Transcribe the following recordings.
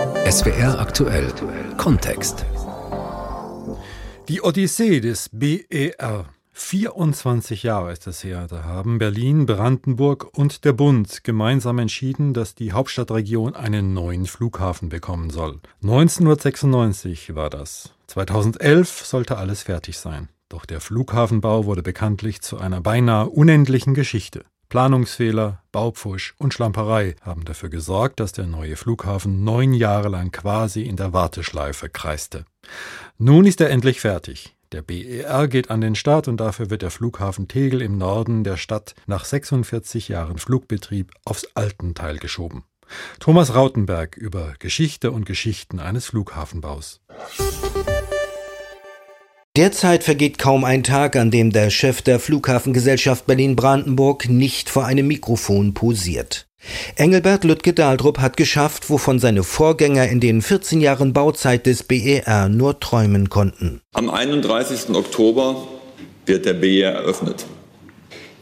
SWR aktuell Kontext. Die Odyssee des BER. 24 Jahre ist es her, da haben Berlin, Brandenburg und der Bund gemeinsam entschieden, dass die Hauptstadtregion einen neuen Flughafen bekommen soll. 1996 war das. 2011 sollte alles fertig sein. Doch der Flughafenbau wurde bekanntlich zu einer beinahe unendlichen Geschichte. Planungsfehler, Baupfusch und Schlamperei haben dafür gesorgt, dass der neue Flughafen neun Jahre lang quasi in der Warteschleife kreiste. Nun ist er endlich fertig. Der BER geht an den Start und dafür wird der Flughafen Tegel im Norden der Stadt nach 46 Jahren Flugbetrieb aufs Altenteil geschoben. Thomas Rautenberg über Geschichte und Geschichten eines Flughafenbaus. Derzeit vergeht kaum ein Tag, an dem der Chef der Flughafengesellschaft Berlin-Brandenburg nicht vor einem Mikrofon posiert. Engelbert Lütke-Dahldrup hat geschafft, wovon seine Vorgänger in den 14 Jahren Bauzeit des BER nur träumen konnten. Am 31. Oktober wird der BER eröffnet.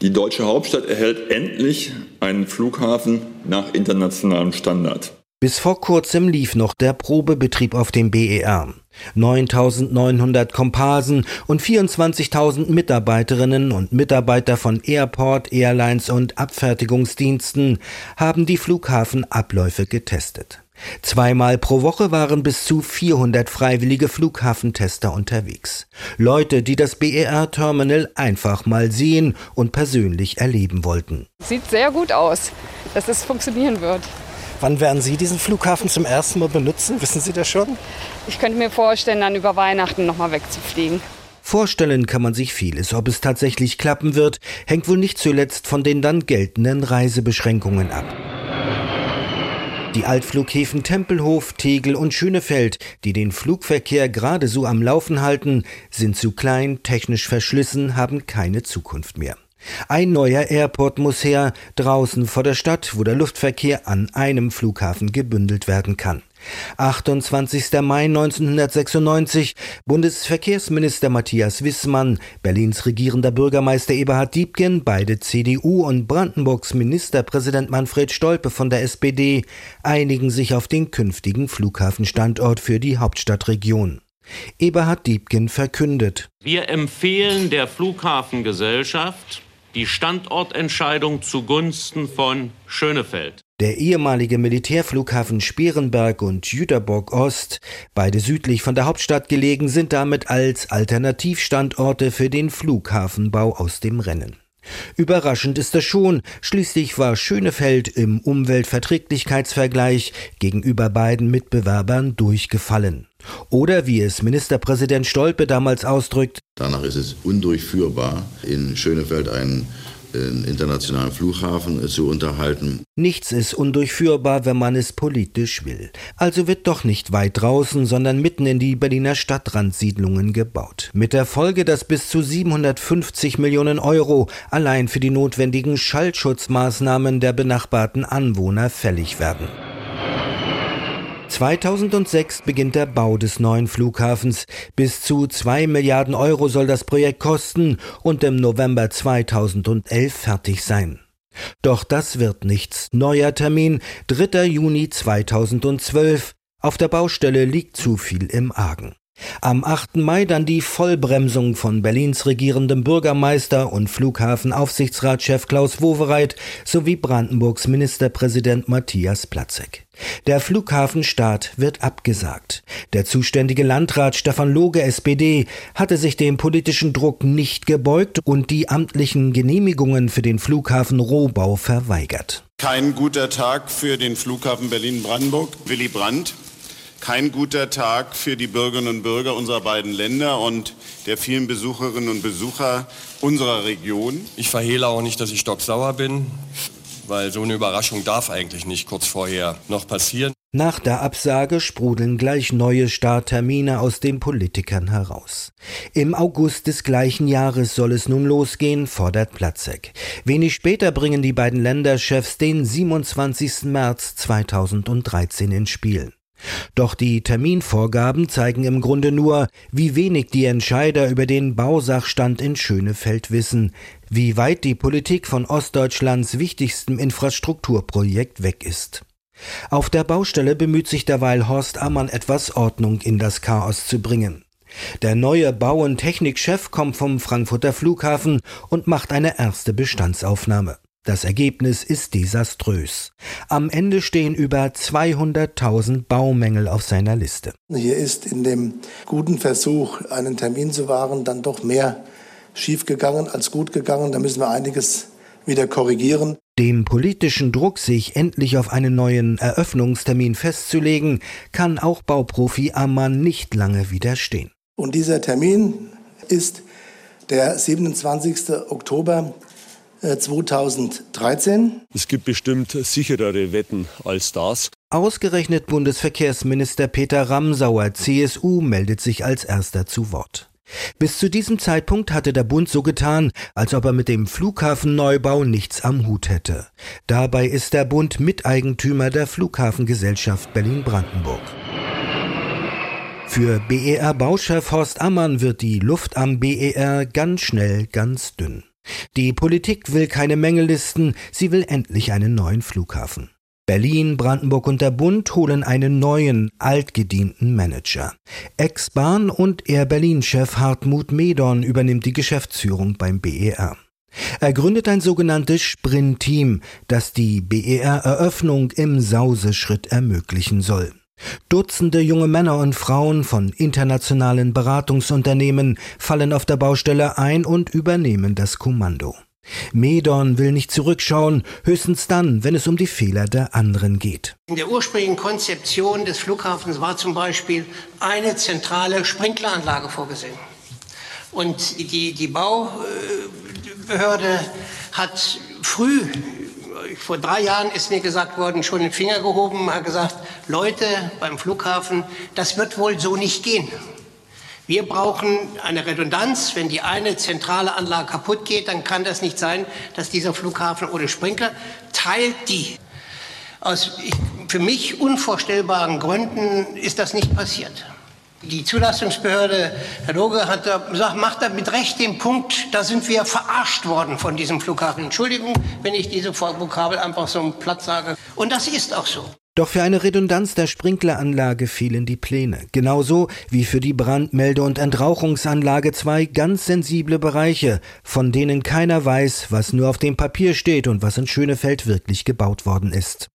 Die deutsche Hauptstadt erhält endlich einen Flughafen nach internationalem Standard. Bis vor kurzem lief noch der Probebetrieb auf dem BER. 9900 Komparsen und 24.000 Mitarbeiterinnen und Mitarbeiter von Airport, Airlines und Abfertigungsdiensten haben die Flughafenabläufe getestet. Zweimal pro Woche waren bis zu 400 freiwillige Flughafentester unterwegs. Leute, die das BER-Terminal einfach mal sehen und persönlich erleben wollten. Sieht sehr gut aus, dass es funktionieren wird. Wann werden Sie diesen Flughafen zum ersten Mal benutzen? Wissen Sie das schon? Ich könnte mir vorstellen, dann über Weihnachten nochmal wegzufliegen. Vorstellen kann man sich vieles. Ob es tatsächlich klappen wird, hängt wohl nicht zuletzt von den dann geltenden Reisebeschränkungen ab. Die Altflughäfen Tempelhof, Tegel und Schönefeld, die den Flugverkehr gerade so am Laufen halten, sind zu klein, technisch verschlissen, haben keine Zukunft mehr. Ein neuer Airport muss her, draußen vor der Stadt, wo der Luftverkehr an einem Flughafen gebündelt werden kann. 28. Mai 1996, Bundesverkehrsminister Matthias Wissmann, Berlins regierender Bürgermeister Eberhard Diebken, beide CDU und Brandenburgs Ministerpräsident Manfred Stolpe von der SPD einigen sich auf den künftigen Flughafenstandort für die Hauptstadtregion. Eberhard Diebken verkündet. Wir empfehlen der Flughafengesellschaft, die Standortentscheidung zugunsten von Schönefeld. Der ehemalige Militärflughafen Sperenberg und Jüterbock Ost, beide südlich von der Hauptstadt gelegen, sind damit als Alternativstandorte für den Flughafenbau aus dem Rennen. Überraschend ist das schon, schließlich war Schönefeld im Umweltverträglichkeitsvergleich gegenüber beiden Mitbewerbern durchgefallen. Oder wie es Ministerpräsident Stolpe damals ausdrückt, danach ist es undurchführbar, in Schönefeld einen internationalen Flughafen zu unterhalten. Nichts ist undurchführbar, wenn man es politisch will. Also wird doch nicht weit draußen, sondern mitten in die Berliner Stadtrandsiedlungen gebaut. Mit der Folge, dass bis zu 750 Millionen Euro allein für die notwendigen Schallschutzmaßnahmen der benachbarten Anwohner fällig werden. 2006 beginnt der Bau des neuen Flughafens. Bis zu 2 Milliarden Euro soll das Projekt kosten und im November 2011 fertig sein. Doch das wird nichts. Neuer Termin 3. Juni 2012. Auf der Baustelle liegt zu viel im Argen. Am 8. Mai dann die Vollbremsung von Berlins regierendem Bürgermeister und Flughafenaufsichtsratschef Klaus Wowereit sowie Brandenburgs Ministerpräsident Matthias Platzek. Der Flughafenstart wird abgesagt. Der zuständige Landrat Stefan Loge SPD hatte sich dem politischen Druck nicht gebeugt und die amtlichen Genehmigungen für den Flughafen Rohbau verweigert. Kein guter Tag für den Flughafen Berlin-Brandenburg. Willy Brandt kein guter Tag für die Bürgerinnen und Bürger unserer beiden Länder und der vielen Besucherinnen und Besucher unserer Region. Ich verhehle auch nicht, dass ich stocksauer bin, weil so eine Überraschung darf eigentlich nicht kurz vorher noch passieren. Nach der Absage sprudeln gleich neue Starttermine aus den Politikern heraus. Im August des gleichen Jahres soll es nun losgehen, fordert Platzek. Wenig später bringen die beiden Länderchefs den 27. März 2013 ins Spiel. Doch die Terminvorgaben zeigen im Grunde nur, wie wenig die Entscheider über den Bausachstand in Schönefeld wissen, wie weit die Politik von Ostdeutschlands wichtigstem Infrastrukturprojekt weg ist. Auf der Baustelle bemüht sich derweil Horst Ammann etwas Ordnung in das Chaos zu bringen. Der neue Bau- und Technikchef kommt vom Frankfurter Flughafen und macht eine erste Bestandsaufnahme. Das Ergebnis ist desaströs. Am Ende stehen über 200.000 Baumängel auf seiner Liste. Hier ist in dem guten Versuch, einen Termin zu wahren, dann doch mehr schiefgegangen als gut gegangen. Da müssen wir einiges wieder korrigieren. Dem politischen Druck, sich endlich auf einen neuen Eröffnungstermin festzulegen, kann auch Bauprofi Ammann nicht lange widerstehen. Und dieser Termin ist der 27. Oktober 2013. Äh, es gibt bestimmt sicherere Wetten als das. Ausgerechnet Bundesverkehrsminister Peter Ramsauer, CSU, meldet sich als erster zu Wort. Bis zu diesem Zeitpunkt hatte der Bund so getan, als ob er mit dem Flughafenneubau nichts am Hut hätte. Dabei ist der Bund Miteigentümer der Flughafengesellschaft Berlin-Brandenburg. Für BER-Bauchef Horst Ammann wird die Luft am BER ganz schnell ganz dünn. Die Politik will keine Mängellisten, sie will endlich einen neuen Flughafen. Berlin, Brandenburg und der Bund holen einen neuen, altgedienten Manager. Ex-Bahn und Air Berlin-Chef Hartmut Medon übernimmt die Geschäftsführung beim BER. Er gründet ein sogenanntes Sprint-Team, das die BER-Eröffnung im Sauseschritt ermöglichen soll. Dutzende junge Männer und Frauen von internationalen Beratungsunternehmen fallen auf der Baustelle ein und übernehmen das Kommando. Medon will nicht zurückschauen, höchstens dann, wenn es um die Fehler der anderen geht. In der ursprünglichen Konzeption des Flughafens war zum Beispiel eine zentrale Sprinkleranlage vorgesehen. Und die, die Baubehörde hat früh vor drei Jahren ist mir gesagt worden, schon den Finger gehoben, hat gesagt, Leute beim Flughafen, das wird wohl so nicht gehen. Wir brauchen eine Redundanz. Wenn die eine zentrale Anlage kaputt geht, dann kann das nicht sein, dass dieser Flughafen ohne Sprinkler teilt die. Aus für mich unvorstellbaren Gründen ist das nicht passiert. Die Zulassungsbehörde, Herr Loge, hat gesagt, macht da mit Recht den Punkt, da sind wir verarscht worden von diesem Flughafen. Entschuldigung, wenn ich diese Vokabel einfach so platt sage. Und das ist auch so. Doch für eine Redundanz der Sprinkleranlage fehlen die Pläne. Genauso wie für die Brandmelde- und Entrauchungsanlage zwei ganz sensible Bereiche, von denen keiner weiß, was nur auf dem Papier steht und was in Schönefeld wirklich gebaut worden ist.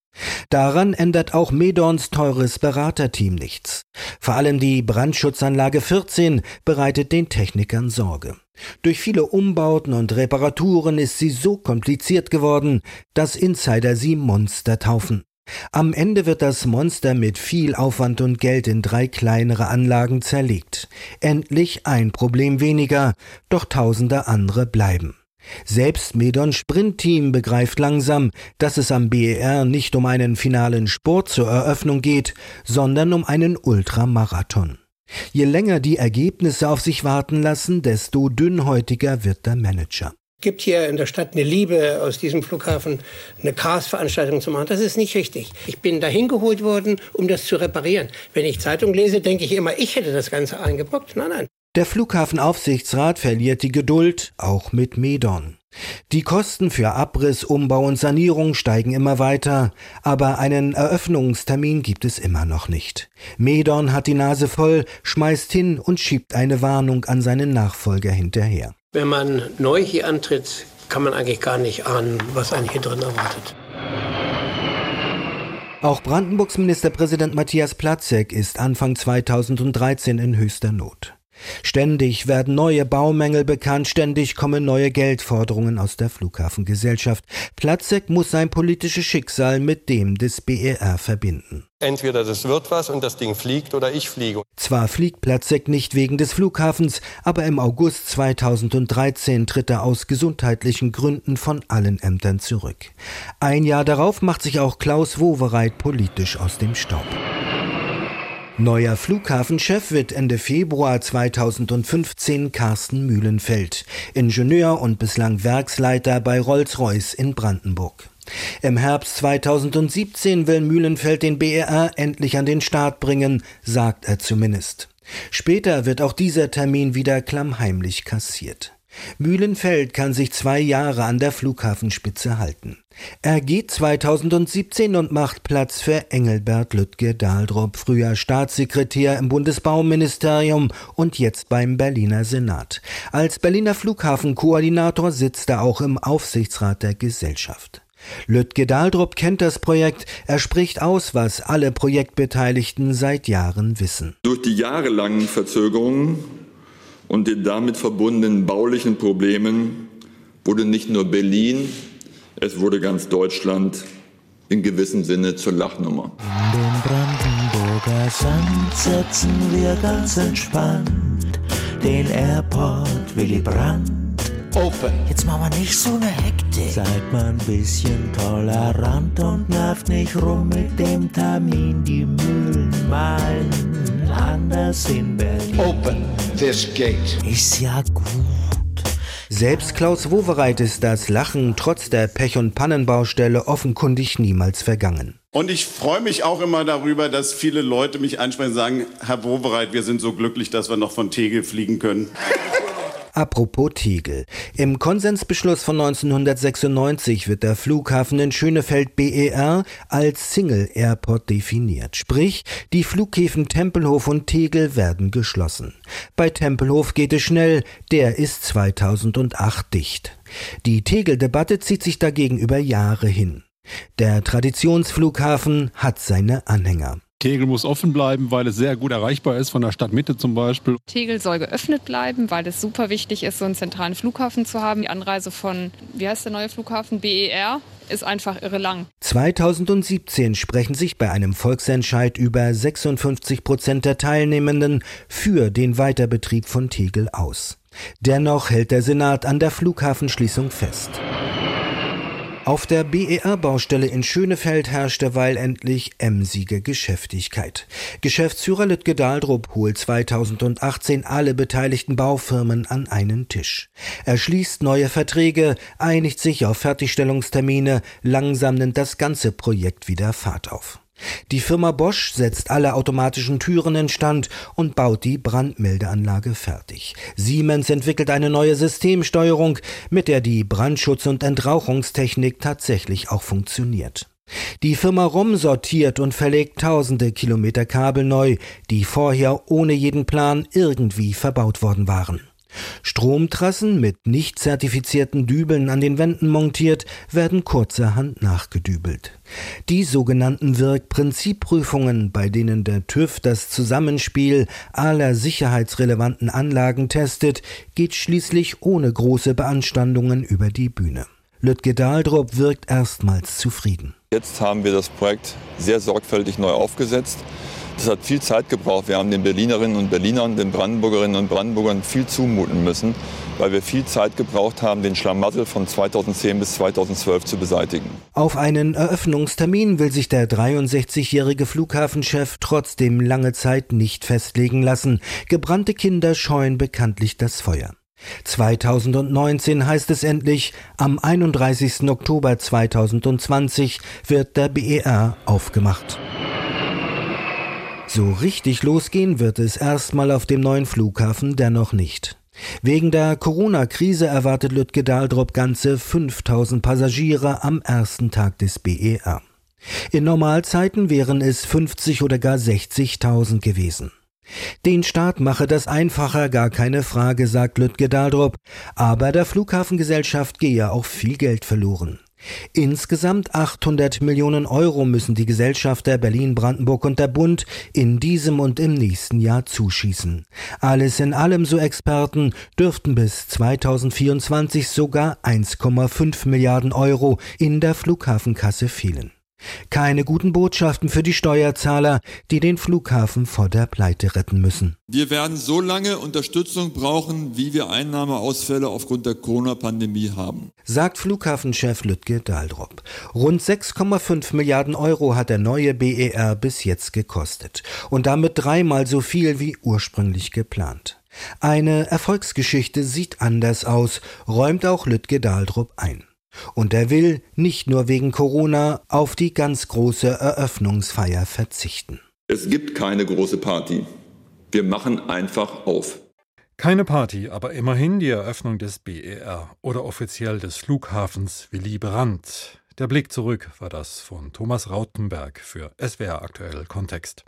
Daran ändert auch Medorns teures Beraterteam nichts. Vor allem die Brandschutzanlage 14 bereitet den Technikern Sorge. Durch viele Umbauten und Reparaturen ist sie so kompliziert geworden, dass Insider sie Monster taufen. Am Ende wird das Monster mit viel Aufwand und Geld in drei kleinere Anlagen zerlegt. Endlich ein Problem weniger, doch tausende andere bleiben. Selbst Medon Sprintteam begreift langsam, dass es am BER nicht um einen finalen Sport zur Eröffnung geht, sondern um einen Ultramarathon. Je länger die Ergebnisse auf sich warten lassen, desto dünnhäutiger wird der Manager gibt hier in der Stadt eine Liebe, aus diesem Flughafen eine Chaos-Veranstaltung zu machen. Das ist nicht richtig. Ich bin dahin geholt worden, um das zu reparieren. Wenn ich Zeitung lese, denke ich immer, ich hätte das Ganze eingebrockt. Nein, nein. Der Flughafenaufsichtsrat verliert die Geduld, auch mit Medon. Die Kosten für Abriss, Umbau und Sanierung steigen immer weiter, aber einen Eröffnungstermin gibt es immer noch nicht. Medon hat die Nase voll, schmeißt hin und schiebt eine Warnung an seinen Nachfolger hinterher. Wenn man neu hier antritt, kann man eigentlich gar nicht ahnen, was einen hier drin erwartet. Auch Brandenburgs Ministerpräsident Matthias Platzek ist Anfang 2013 in höchster Not. Ständig werden neue Baumängel bekannt, ständig kommen neue Geldforderungen aus der Flughafengesellschaft. Platzek muss sein politisches Schicksal mit dem des BER verbinden. Entweder das wird was und das Ding fliegt oder ich fliege. Zwar fliegt Platzek nicht wegen des Flughafens, aber im August 2013 tritt er aus gesundheitlichen Gründen von allen Ämtern zurück. Ein Jahr darauf macht sich auch Klaus Wowereit politisch aus dem Staub. Neuer Flughafenchef wird Ende Februar 2015 Carsten Mühlenfeld, Ingenieur und bislang Werksleiter bei Rolls-Royce in Brandenburg. Im Herbst 2017 will Mühlenfeld den BER endlich an den Start bringen, sagt er zumindest. Später wird auch dieser Termin wieder klammheimlich kassiert. Mühlenfeld kann sich zwei Jahre an der Flughafenspitze halten. Er geht 2017 und macht Platz für Engelbert Lüttke Dahldrup, früher Staatssekretär im Bundesbauministerium und jetzt beim Berliner Senat. Als Berliner Flughafenkoordinator sitzt er auch im Aufsichtsrat der Gesellschaft. Lütke Dahldrup kennt das Projekt, er spricht aus, was alle Projektbeteiligten seit Jahren wissen. Durch die jahrelangen Verzögerungen und den damit verbundenen baulichen Problemen wurde nicht nur Berlin, es wurde ganz Deutschland in gewissem Sinne zur Lachnummer. In den Brandenburger Sand setzen wir ganz entspannt den Airport Willy Brandt. Open. Jetzt machen wir nicht so eine Hektik. Seid mal ein bisschen tolerant und nervt nicht rum mit dem Termin. Die Mühlen malen anders in Berlin. Open this gate. Ist ja gut. Selbst Klaus Wowereit ist das Lachen trotz der Pech- und Pannenbaustelle offenkundig niemals vergangen. Und ich freue mich auch immer darüber, dass viele Leute mich ansprechen und sagen, Herr Wowereit, wir sind so glücklich, dass wir noch von Tegel fliegen können. Apropos Tegel. Im Konsensbeschluss von 1996 wird der Flughafen in Schönefeld BER als Single Airport definiert. Sprich, die Flughäfen Tempelhof und Tegel werden geschlossen. Bei Tempelhof geht es schnell, der ist 2008 dicht. Die Tegel-Debatte zieht sich dagegen über Jahre hin. Der Traditionsflughafen hat seine Anhänger. Tegel muss offen bleiben, weil es sehr gut erreichbar ist von der Stadtmitte zum Beispiel. Tegel soll geöffnet bleiben, weil es super wichtig ist, so einen zentralen Flughafen zu haben. Die Anreise von, wie heißt der neue Flughafen? BER ist einfach irre lang. 2017 sprechen sich bei einem Volksentscheid über 56 Prozent der Teilnehmenden für den Weiterbetrieb von Tegel aus. Dennoch hält der Senat an der Flughafenschließung fest. Auf der BER-Baustelle in Schönefeld herrscht derweil endlich emsige Geschäftigkeit. Geschäftsführer Lütke Dahldrup holt 2018 alle beteiligten Baufirmen an einen Tisch. Er schließt neue Verträge, einigt sich auf Fertigstellungstermine, langsam nimmt das ganze Projekt wieder Fahrt auf. Die Firma Bosch setzt alle automatischen Türen instand und baut die Brandmeldeanlage fertig. Siemens entwickelt eine neue Systemsteuerung, mit der die Brandschutz- und Entrauchungstechnik tatsächlich auch funktioniert. Die Firma ROM sortiert und verlegt tausende Kilometer Kabel neu, die vorher ohne jeden Plan irgendwie verbaut worden waren. Stromtrassen mit nicht zertifizierten Dübeln an den Wänden montiert, werden kurzerhand nachgedübelt. Die sogenannten Wirkprinzipprüfungen, bei denen der TÜV das Zusammenspiel aller sicherheitsrelevanten Anlagen testet, geht schließlich ohne große Beanstandungen über die Bühne. Lütke Dahldrup wirkt erstmals zufrieden. Jetzt haben wir das Projekt sehr sorgfältig neu aufgesetzt. Das hat viel Zeit gebraucht. Wir haben den Berlinerinnen und Berlinern, den Brandenburgerinnen und Brandenburgern viel zumuten müssen, weil wir viel Zeit gebraucht haben, den Schlamassel von 2010 bis 2012 zu beseitigen. Auf einen Eröffnungstermin will sich der 63-jährige Flughafenchef trotzdem lange Zeit nicht festlegen lassen. Gebrannte Kinder scheuen bekanntlich das Feuer. 2019 heißt es endlich, am 31. Oktober 2020 wird der BER aufgemacht. So richtig losgehen wird es erstmal auf dem neuen Flughafen dennoch nicht. Wegen der Corona-Krise erwartet Lütke Dahldrup ganze 5000 Passagiere am ersten Tag des BER. In Normalzeiten wären es 50 oder gar 60.000 gewesen. Den Staat mache das einfacher, gar keine Frage, sagt Lütke Dahldrup, aber der Flughafengesellschaft gehe auch viel Geld verloren. Insgesamt 800 Millionen Euro müssen die Gesellschafter Berlin, Brandenburg und der Bund in diesem und im nächsten Jahr zuschießen. Alles in allem, so Experten, dürften bis 2024 sogar 1,5 Milliarden Euro in der Flughafenkasse fehlen. Keine guten Botschaften für die Steuerzahler, die den Flughafen vor der Pleite retten müssen. Wir werden so lange Unterstützung brauchen, wie wir Einnahmeausfälle aufgrund der Corona-Pandemie haben, sagt Flughafenchef Lütke Dahldrup. Rund 6,5 Milliarden Euro hat der neue BER bis jetzt gekostet und damit dreimal so viel wie ursprünglich geplant. Eine Erfolgsgeschichte sieht anders aus, räumt auch Lütke Dahldrup ein. Und er will, nicht nur wegen Corona, auf die ganz große Eröffnungsfeier verzichten. Es gibt keine große Party. Wir machen einfach auf. Keine Party, aber immerhin die Eröffnung des BER oder offiziell des Flughafens Willy Brandt. Der Blick zurück war das von Thomas Rautenberg für SWR aktuell Kontext.